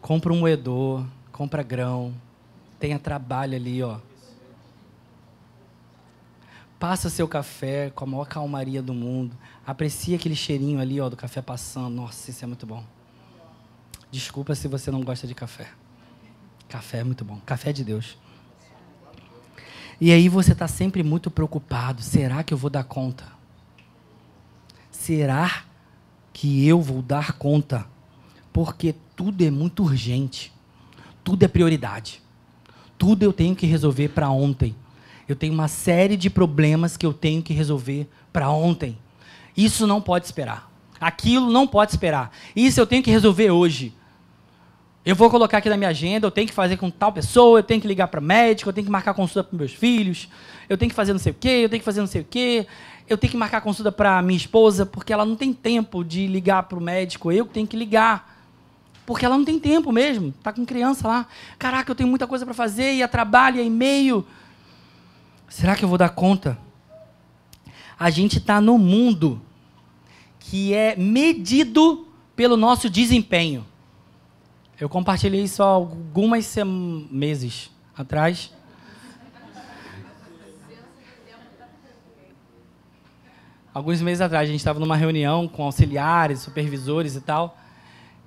Compra um moedor, compra grão, tenha trabalho ali, ó. Passa seu café com a maior calmaria do mundo. Aprecia aquele cheirinho ali, ó, do café passando. Nossa, isso é muito bom. Desculpa se você não gosta de café. Café é muito bom. Café é de Deus. E aí você está sempre muito preocupado. Será que eu vou dar conta? Será que eu vou dar conta Porque tudo é muito urgente. Tudo é prioridade. Tudo eu tenho que resolver para ontem. Eu tenho uma série de problemas que eu tenho que resolver para ontem. Isso não pode esperar. Aquilo não pode esperar. Isso eu tenho que resolver hoje. Eu vou colocar aqui na minha agenda, eu tenho que fazer com tal pessoa, eu tenho que ligar para médico, eu tenho que marcar consulta para meus filhos, eu tenho que fazer não sei o quê, eu tenho que fazer não sei o quê, eu tenho que marcar consulta para minha esposa, porque ela não tem tempo de ligar para o médico, eu tenho que ligar. Porque ela não tem tempo mesmo, tá com criança lá. Caraca, eu tenho muita coisa para fazer, e a trabalho, e e-mail. Será que eu vou dar conta? A gente está no mundo que é medido pelo nosso desempenho. Eu compartilhei isso há algumas meses atrás. Alguns meses atrás, a gente estava numa reunião com auxiliares, supervisores e tal.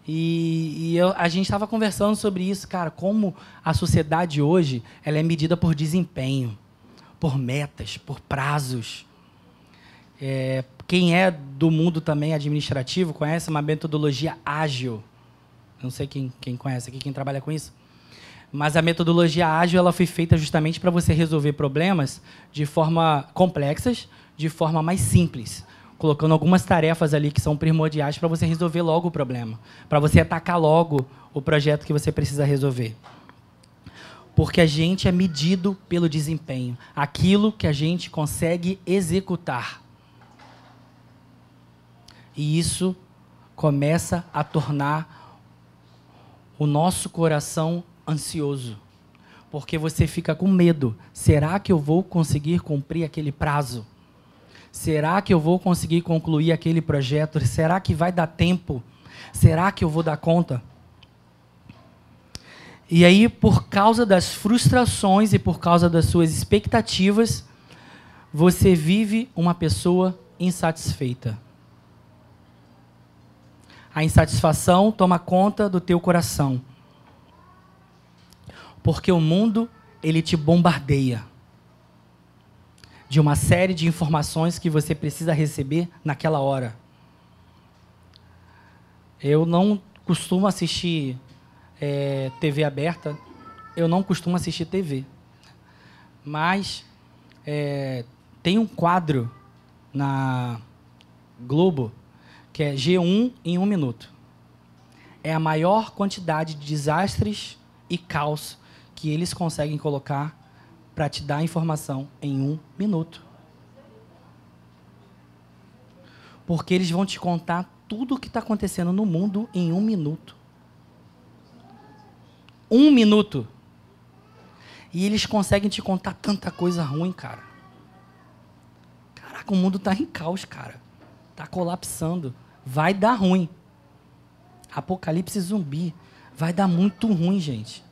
E, e eu, a gente estava conversando sobre isso, cara, como a sociedade hoje ela é medida por desempenho, por metas, por prazos. É, quem é do mundo também administrativo conhece uma metodologia ágil. Não sei quem, quem conhece aqui, quem trabalha com isso. Mas a metodologia ágil ela foi feita justamente para você resolver problemas de forma complexas, de forma mais simples, colocando algumas tarefas ali que são primordiais para você resolver logo o problema, para você atacar logo o projeto que você precisa resolver. Porque a gente é medido pelo desempenho, aquilo que a gente consegue executar. E isso começa a tornar o nosso coração ansioso. Porque você fica com medo. Será que eu vou conseguir cumprir aquele prazo? Será que eu vou conseguir concluir aquele projeto? Será que vai dar tempo? Será que eu vou dar conta? E aí, por causa das frustrações e por causa das suas expectativas, você vive uma pessoa insatisfeita. A insatisfação toma conta do teu coração. Porque o mundo, ele te bombardeia de uma série de informações que você precisa receber naquela hora. Eu não costumo assistir é, TV aberta, eu não costumo assistir TV. Mas é, tem um quadro na Globo que é G1 em um minuto. É a maior quantidade de desastres e caos que eles conseguem colocar para te dar informação em um minuto. Porque eles vão te contar tudo o que está acontecendo no mundo em um minuto. Um minuto. E eles conseguem te contar tanta coisa ruim, cara. Caraca, o mundo está em caos, cara. Está colapsando vai dar ruim. Apocalipse zumbi. Vai dar muito ruim, gente.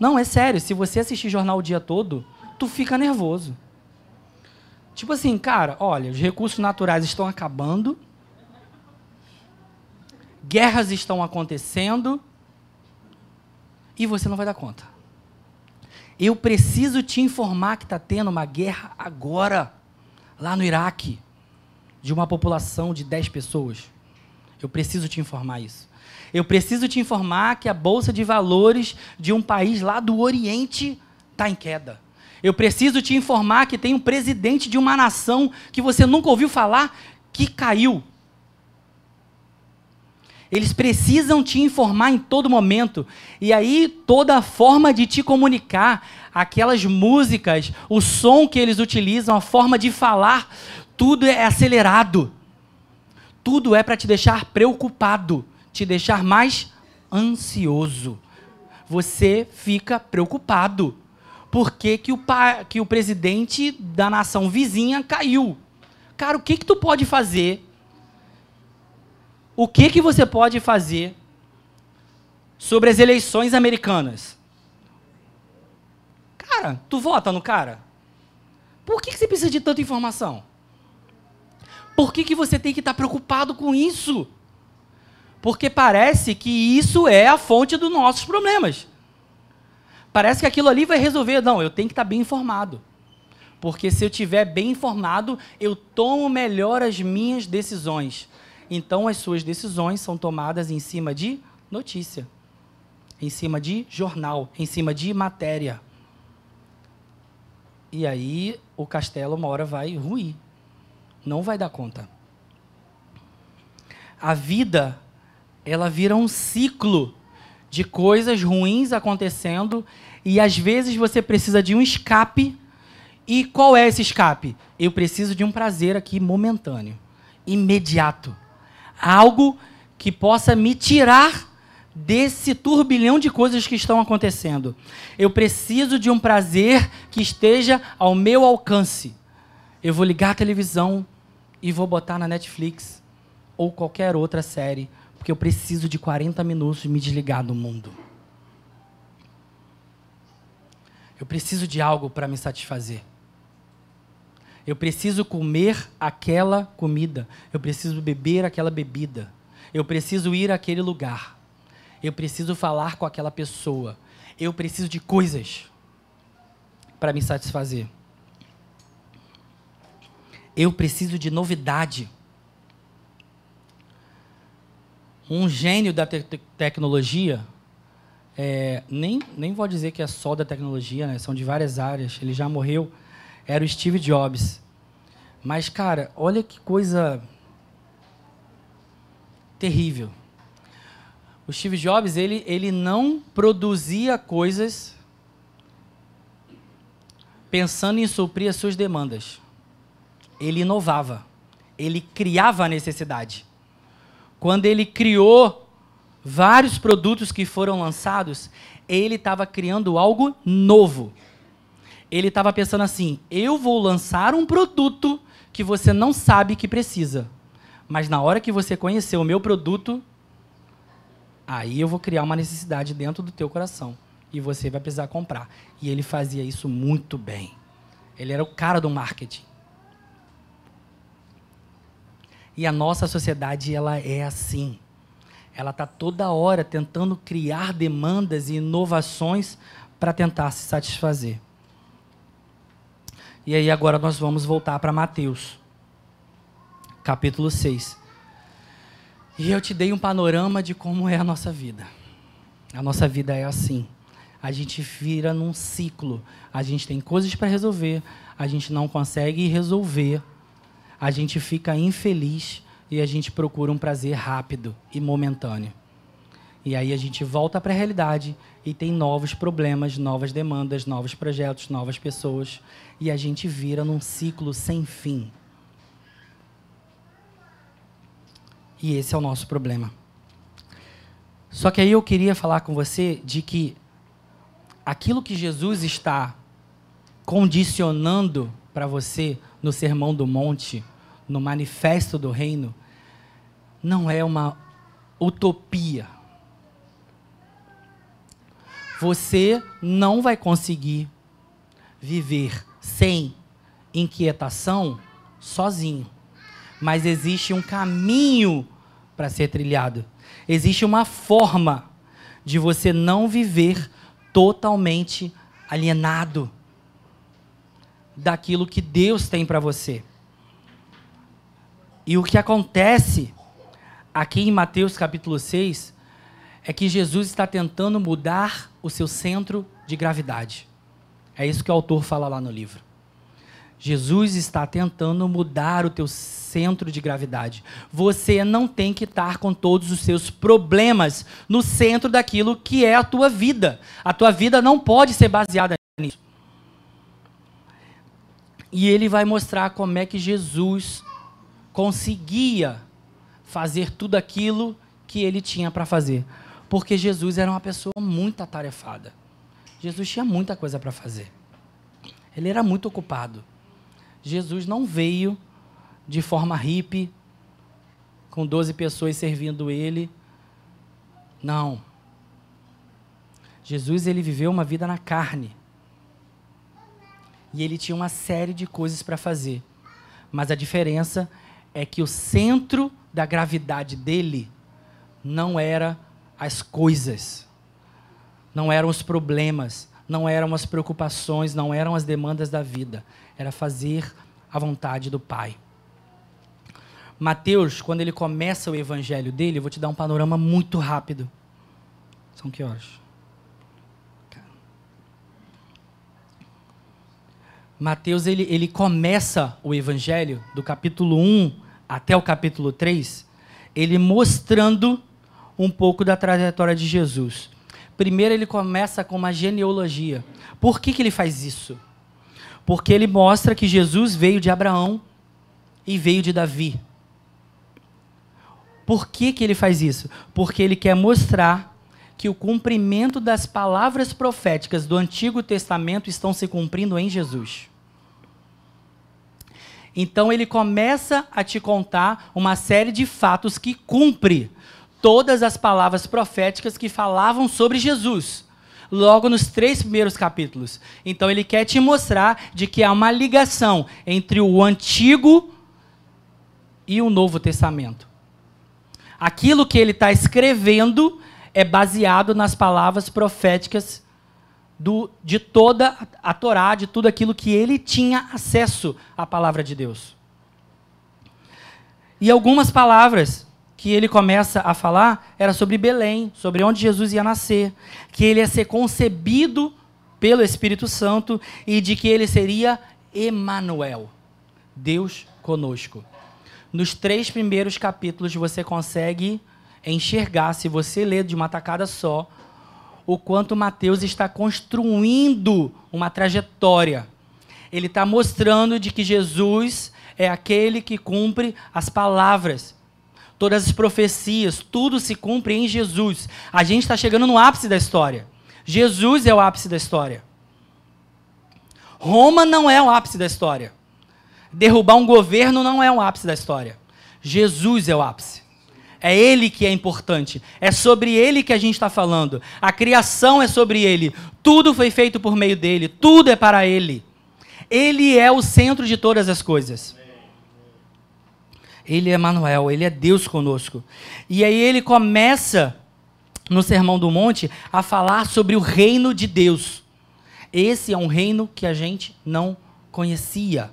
Não, é sério. Se você assistir jornal o dia todo, tu fica nervoso. Tipo assim, cara, olha, os recursos naturais estão acabando. Guerras estão acontecendo. E você não vai dar conta. Eu preciso te informar que está tendo uma guerra agora, lá no Iraque de uma população de 10 pessoas. Eu preciso te informar isso. Eu preciso te informar que a bolsa de valores de um país lá do Oriente está em queda. Eu preciso te informar que tem um presidente de uma nação que você nunca ouviu falar que caiu. Eles precisam te informar em todo momento. E aí, toda a forma de te comunicar, aquelas músicas, o som que eles utilizam, a forma de falar, tudo é acelerado. Tudo é para te deixar preocupado, te deixar mais ansioso. Você fica preocupado. Por que, que, o, que o presidente da nação vizinha caiu? Cara, o que, que tu pode fazer? O que, que você pode fazer sobre as eleições americanas? Cara, tu vota no cara? Por que, que você precisa de tanta informação? Por que, que você tem que estar preocupado com isso? Porque parece que isso é a fonte dos nossos problemas. Parece que aquilo ali vai resolver. Não, eu tenho que estar bem informado. Porque se eu estiver bem informado, eu tomo melhor as minhas decisões. Então as suas decisões são tomadas em cima de notícia, em cima de jornal, em cima de matéria. E aí o castelo uma hora vai ruir. Não vai dar conta. A vida, ela vira um ciclo de coisas ruins acontecendo e às vezes você precisa de um escape. E qual é esse escape? Eu preciso de um prazer aqui momentâneo, imediato. Algo que possa me tirar desse turbilhão de coisas que estão acontecendo. Eu preciso de um prazer que esteja ao meu alcance. Eu vou ligar a televisão e vou botar na Netflix ou qualquer outra série, porque eu preciso de 40 minutos de me desligar do mundo. Eu preciso de algo para me satisfazer. Eu preciso comer aquela comida. Eu preciso beber aquela bebida. Eu preciso ir àquele lugar. Eu preciso falar com aquela pessoa. Eu preciso de coisas para me satisfazer. Eu preciso de novidade. Um gênio da te tecnologia, é, nem, nem vou dizer que é só da tecnologia, né? são de várias áreas, ele já morreu, era o Steve Jobs. Mas, cara, olha que coisa terrível. O Steve Jobs, ele, ele não produzia coisas pensando em suprir as suas demandas. Ele inovava. Ele criava a necessidade. Quando ele criou vários produtos que foram lançados, ele estava criando algo novo. Ele estava pensando assim: eu vou lançar um produto que você não sabe que precisa. Mas na hora que você conhecer o meu produto, Aí eu vou criar uma necessidade dentro do teu coração e você vai precisar comprar. E ele fazia isso muito bem. Ele era o cara do marketing. E a nossa sociedade ela é assim. Ela está toda hora tentando criar demandas e inovações para tentar se satisfazer. E aí agora nós vamos voltar para Mateus, capítulo 6. E eu te dei um panorama de como é a nossa vida. A nossa vida é assim. A gente vira num ciclo. A gente tem coisas para resolver, a gente não consegue resolver. A gente fica infeliz e a gente procura um prazer rápido e momentâneo. E aí a gente volta para a realidade e tem novos problemas, novas demandas, novos projetos, novas pessoas. E a gente vira num ciclo sem fim. E esse é o nosso problema. Só que aí eu queria falar com você de que aquilo que Jesus está condicionando para você no Sermão do Monte, no Manifesto do Reino, não é uma utopia. Você não vai conseguir viver sem inquietação sozinho mas existe um caminho para ser trilhado. Existe uma forma de você não viver totalmente alienado daquilo que Deus tem para você. E o que acontece aqui em Mateus capítulo 6 é que Jesus está tentando mudar o seu centro de gravidade. É isso que o autor fala lá no livro. Jesus está tentando mudar o teu centro de gravidade. Você não tem que estar com todos os seus problemas no centro daquilo que é a tua vida. A tua vida não pode ser baseada nisso. E ele vai mostrar como é que Jesus conseguia fazer tudo aquilo que ele tinha para fazer. Porque Jesus era uma pessoa muito atarefada. Jesus tinha muita coisa para fazer. Ele era muito ocupado. Jesus não veio de forma hippie, com 12 pessoas servindo ele. Não. Jesus ele viveu uma vida na carne. E ele tinha uma série de coisas para fazer. Mas a diferença é que o centro da gravidade dele não era as coisas, não eram os problemas, não eram as preocupações, não eram as demandas da vida era fazer a vontade do Pai. Mateus, quando ele começa o evangelho dele, eu vou te dar um panorama muito rápido. São que horas? Mateus ele, ele começa o evangelho do capítulo 1 até o capítulo 3, ele mostrando um pouco da trajetória de Jesus. Primeiro ele começa com uma genealogia. Por que, que ele faz isso? Porque ele mostra que Jesus veio de Abraão e veio de Davi. Por que, que ele faz isso? Porque ele quer mostrar que o cumprimento das palavras proféticas do Antigo Testamento estão se cumprindo em Jesus. Então ele começa a te contar uma série de fatos que cumpre todas as palavras proféticas que falavam sobre Jesus. Logo nos três primeiros capítulos. Então ele quer te mostrar de que há uma ligação entre o Antigo e o Novo Testamento. Aquilo que ele está escrevendo é baseado nas palavras proféticas do, de toda a Torá, de tudo aquilo que ele tinha acesso à palavra de Deus. E algumas palavras que ele começa a falar era sobre Belém, sobre onde Jesus ia nascer, que ele ia ser concebido pelo Espírito Santo e de que ele seria Emanuel, Deus conosco. Nos três primeiros capítulos você consegue enxergar, se você ler de uma tacada só, o quanto Mateus está construindo uma trajetória. Ele está mostrando de que Jesus é aquele que cumpre as palavras. Todas as profecias, tudo se cumpre em Jesus. A gente está chegando no ápice da história. Jesus é o ápice da história. Roma não é o ápice da história. Derrubar um governo não é o ápice da história. Jesus é o ápice. É Ele que é importante. É sobre Ele que a gente está falando. A criação é sobre Ele. Tudo foi feito por meio dele. Tudo é para Ele. Ele é o centro de todas as coisas. Ele é Manuel, ele é Deus conosco. E aí ele começa no Sermão do Monte a falar sobre o reino de Deus. Esse é um reino que a gente não conhecia.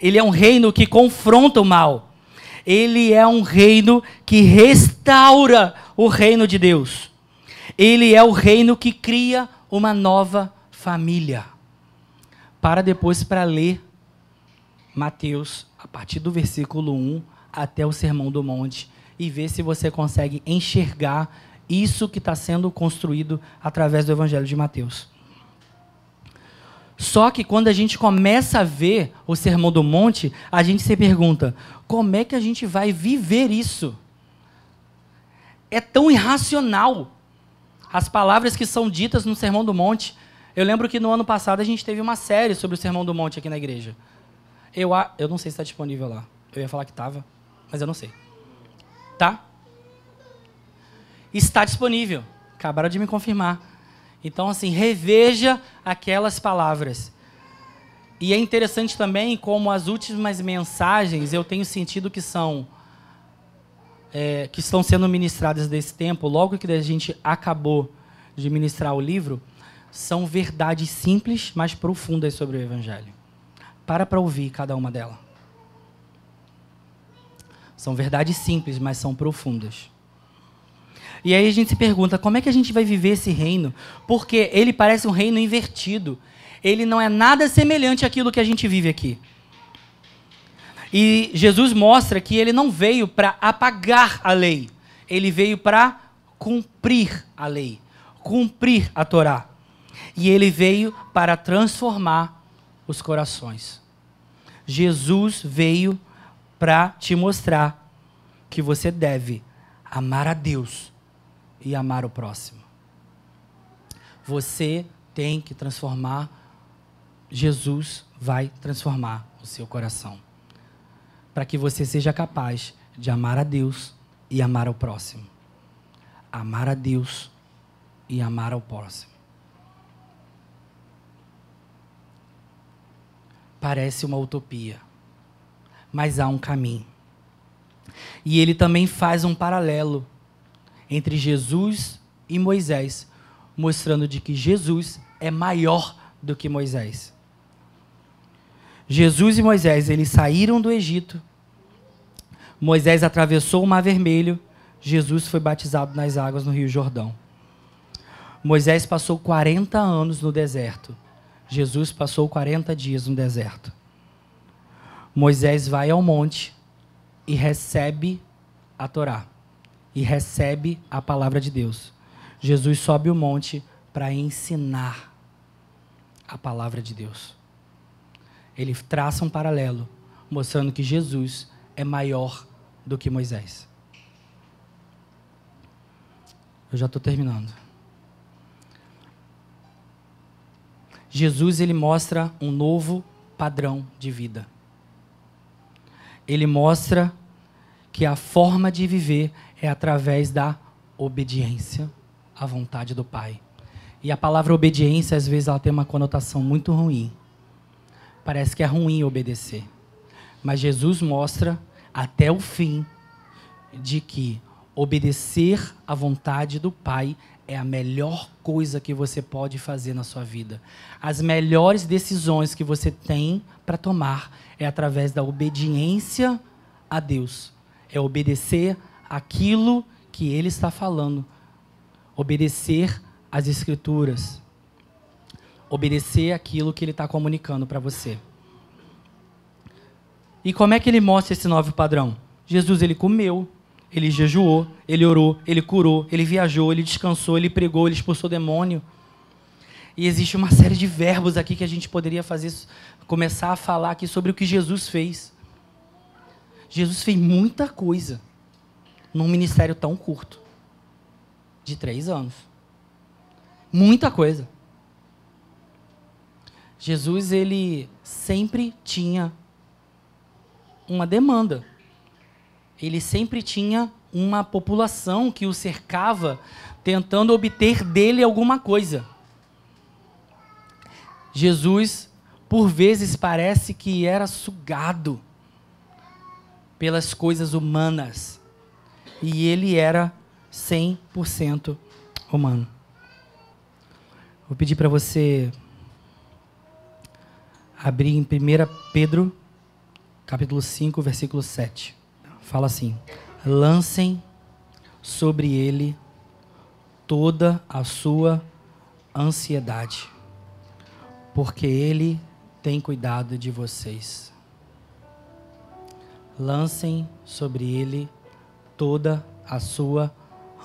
Ele é um reino que confronta o mal ele é um reino que restaura o reino de Deus. Ele é o reino que cria uma nova família. Para depois para ler Mateus a partir do versículo 1 até o Sermão do Monte e ver se você consegue enxergar isso que está sendo construído através do Evangelho de Mateus. Só que quando a gente começa a ver o Sermão do Monte, a gente se pergunta: como é que a gente vai viver isso? É tão irracional as palavras que são ditas no Sermão do Monte. Eu lembro que no ano passado a gente teve uma série sobre o Sermão do Monte aqui na igreja. Eu, eu não sei se está disponível lá. Eu ia falar que estava, mas eu não sei. Tá? Está disponível. Acabaram de me confirmar. Então, assim, reveja aquelas palavras. E é interessante também como as últimas mensagens eu tenho sentido que são é, que estão sendo ministradas desse tempo, logo que a gente acabou de ministrar o livro, são verdades simples, mas profundas sobre o Evangelho. Para para ouvir cada uma delas. São verdades simples, mas são profundas. E aí a gente se pergunta, como é que a gente vai viver esse reino? Porque ele parece um reino invertido. Ele não é nada semelhante àquilo que a gente vive aqui. E Jesus mostra que ele não veio para apagar a lei, ele veio para cumprir a lei, cumprir a Torá. E ele veio para transformar os corações. Jesus veio para te mostrar que você deve amar a Deus e amar o próximo. Você tem que transformar, Jesus vai transformar o seu coração. Para que você seja capaz de amar a Deus e amar ao próximo. Amar a Deus e amar ao próximo. Parece uma utopia, mas há um caminho. E ele também faz um paralelo entre Jesus e Moisés, mostrando de que Jesus é maior do que Moisés. Jesus e Moisés, eles saíram do Egito. Moisés atravessou o Mar Vermelho. Jesus foi batizado nas águas no Rio Jordão. Moisés passou 40 anos no deserto. Jesus passou 40 dias no deserto. Moisés vai ao monte e recebe a Torá e recebe a palavra de Deus. Jesus sobe o monte para ensinar a palavra de Deus. Ele traça um paralelo, mostrando que Jesus é maior do que Moisés. Eu já estou terminando. Jesus ele mostra um novo padrão de vida. Ele mostra que a forma de viver é através da obediência à vontade do Pai. E a palavra obediência, às vezes, ela tem uma conotação muito ruim. Parece que é ruim obedecer. Mas Jesus mostra até o fim de que obedecer à vontade do Pai é a melhor coisa que você pode fazer na sua vida. As melhores decisões que você tem para tomar é através da obediência a Deus. É obedecer aquilo que Ele está falando. Obedecer às Escrituras. Obedecer aquilo que Ele está comunicando para você. E como é que Ele mostra esse novo padrão? Jesus, Ele comeu, ele jejuou, ele orou, ele curou, ele viajou, ele descansou, ele pregou, ele expulsou demônio. E existe uma série de verbos aqui que a gente poderia fazer, começar a falar aqui sobre o que Jesus fez. Jesus fez muita coisa num ministério tão curto de três anos. Muita coisa. Jesus, ele sempre tinha uma demanda ele sempre tinha uma população que o cercava, tentando obter dele alguma coisa. Jesus, por vezes, parece que era sugado pelas coisas humanas. E ele era 100% humano. Vou pedir para você abrir em 1 Pedro, capítulo 5, versículo 7 fala assim: lancem sobre ele toda a sua ansiedade, porque ele tem cuidado de vocês. Lancem sobre ele toda a sua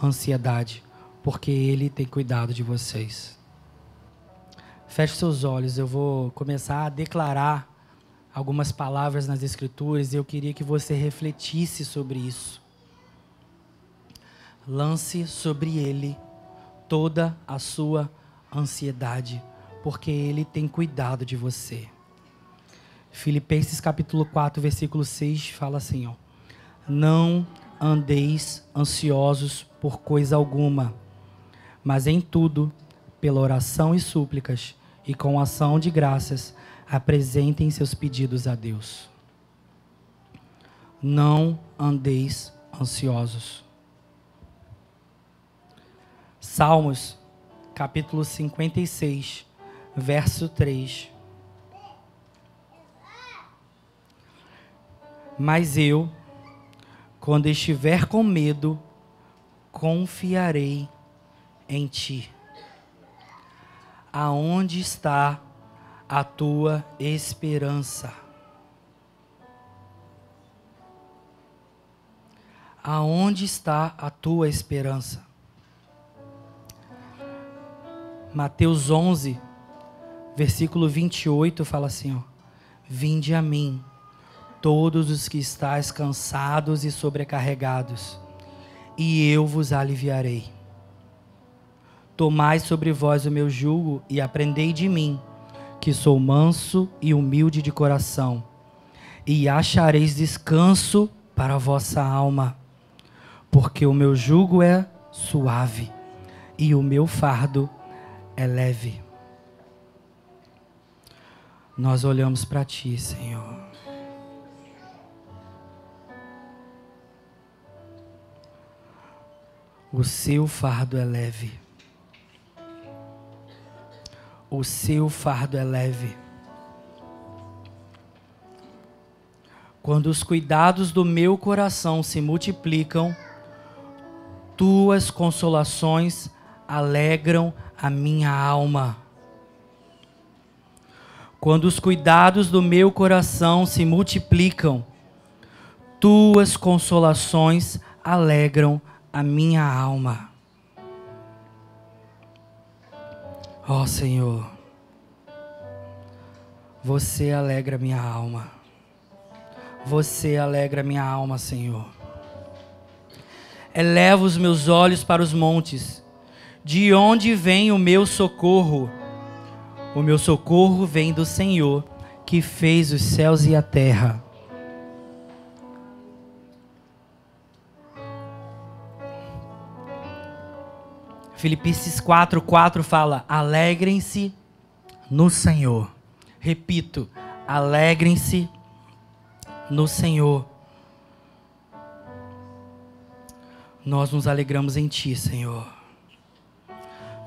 ansiedade, porque ele tem cuidado de vocês. Feche seus olhos, eu vou começar a declarar algumas palavras nas Escrituras e eu queria que você refletisse sobre isso. Lance sobre ele toda a sua ansiedade, porque ele tem cuidado de você. Filipenses capítulo 4, versículo 6 fala assim, ó: Não andeis ansiosos por coisa alguma, mas em tudo, pela oração e súplicas e com ação de graças, apresentem seus pedidos a Deus. Não andeis ansiosos. Salmos, capítulo 56, verso 3. Mas eu, quando estiver com medo, confiarei em ti. Aonde está a tua esperança. Aonde está a tua esperança? Mateus 11, versículo 28 fala assim, ó: Vinde a mim, todos os que estáis cansados e sobrecarregados, e eu vos aliviarei. Tomai sobre vós o meu jugo e aprendei de mim, que sou manso e humilde de coração, e achareis descanso para a vossa alma, porque o meu jugo é suave e o meu fardo é leve. Nós olhamos para ti, Senhor. O seu fardo é leve o seu fardo é leve. Quando os cuidados do meu coração se multiplicam, tuas consolações alegram a minha alma. Quando os cuidados do meu coração se multiplicam, tuas consolações alegram a minha alma. Ó oh, Senhor, você alegra minha alma. Você alegra minha alma, Senhor. Eleva os meus olhos para os montes. De onde vem o meu socorro? O meu socorro vem do Senhor, que fez os céus e a terra. Filipenses 4:4 fala: "Alegrem-se no Senhor". Repito, alegrem-se no Senhor. Nós nos alegramos em Ti, Senhor.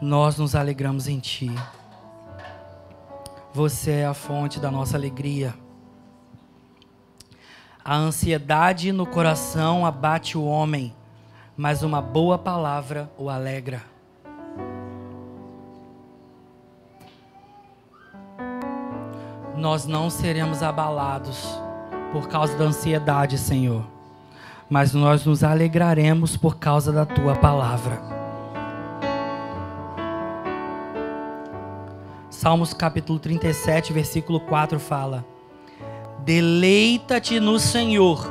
Nós nos alegramos em Ti. Você é a fonte da nossa alegria. A ansiedade no coração abate o homem, mas uma boa palavra o alegra. Nós não seremos abalados por causa da ansiedade, Senhor, mas nós nos alegraremos por causa da tua palavra. Salmos capítulo 37, versículo 4 fala: Deleita-te no Senhor,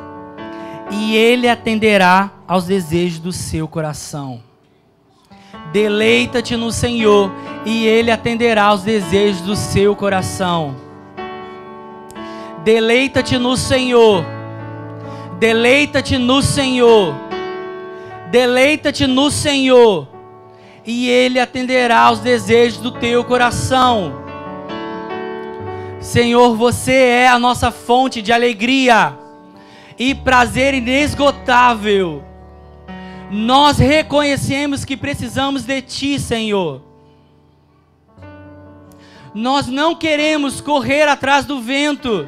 e Ele atenderá aos desejos do seu coração. Deleita-te no Senhor, e Ele atenderá aos desejos do seu coração. Deleita-te no Senhor. Deleita-te no Senhor. Deleita-te no Senhor. E Ele atenderá aos desejos do teu coração. Senhor, você é a nossa fonte de alegria e prazer inesgotável. Nós reconhecemos que precisamos de Ti, Senhor. Nós não queremos correr atrás do vento.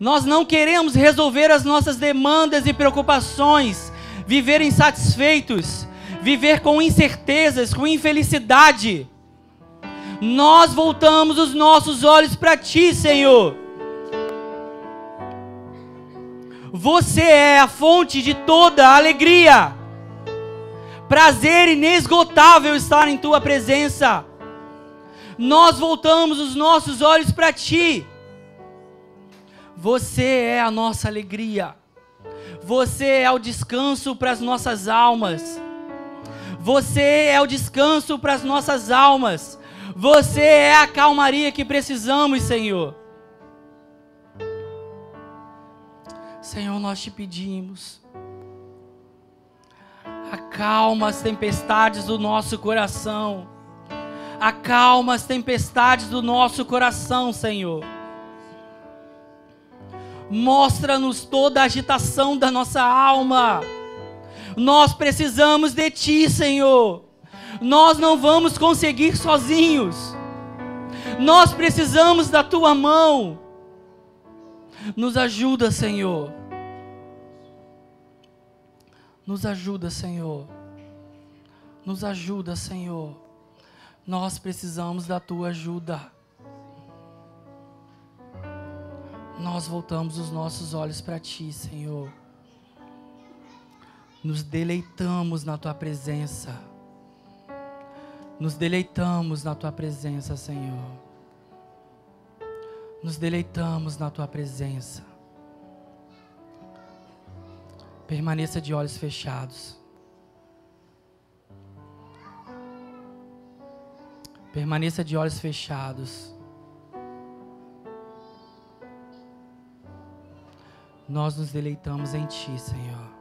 Nós não queremos resolver as nossas demandas e preocupações, viver insatisfeitos, viver com incertezas, com infelicidade. Nós voltamos os nossos olhos para Ti, Senhor. Você é a fonte de toda alegria. Prazer inesgotável estar em Tua presença. Nós voltamos os nossos olhos para Ti. Você é a nossa alegria. Você é o descanso para as nossas almas. Você é o descanso para as nossas almas. Você é a calmaria que precisamos, Senhor. Senhor, nós te pedimos. Acalma as tempestades do nosso coração. Acalma as tempestades do nosso coração, Senhor. Mostra-nos toda a agitação da nossa alma. Nós precisamos de Ti, Senhor. Nós não vamos conseguir sozinhos. Nós precisamos da Tua mão. Nos ajuda, Senhor. Nos ajuda, Senhor. Nos ajuda, Senhor. Nós precisamos da Tua ajuda. Nós voltamos os nossos olhos para Ti, Senhor. Nos deleitamos na Tua presença. Nos deleitamos na Tua presença, Senhor. Nos deleitamos na Tua presença. Permaneça de olhos fechados. Permaneça de olhos fechados. Nós nos deleitamos em Ti, Senhor.